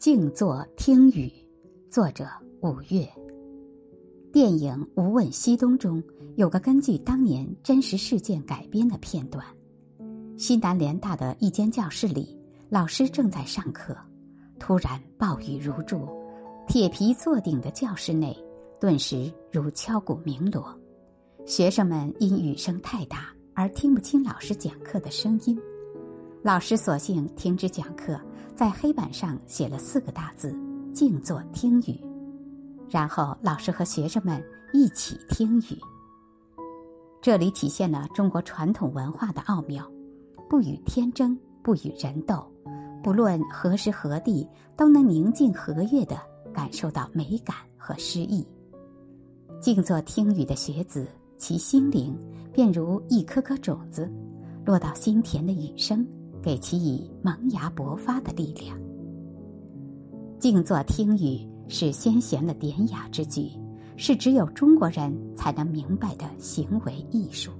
静坐听雨，作者五月。电影《无问西东》中有个根据当年真实事件改编的片段：西南联大的一间教室里，老师正在上课，突然暴雨如注，铁皮座顶的教室内顿时如敲鼓鸣锣，学生们因雨声太大而听不清老师讲课的声音。老师索性停止讲课，在黑板上写了四个大字：“静坐听雨。”然后老师和学生们一起听雨。这里体现了中国传统文化的奥妙：不与天争，不与人斗，不论何时何地，都能宁静和悦的感受到美感和诗意。静坐听雨的学子，其心灵便如一颗颗种子，落到心田的雨声。给其以萌芽勃发的力量。静坐听雨是先贤的典雅之举，是只有中国人才能明白的行为艺术。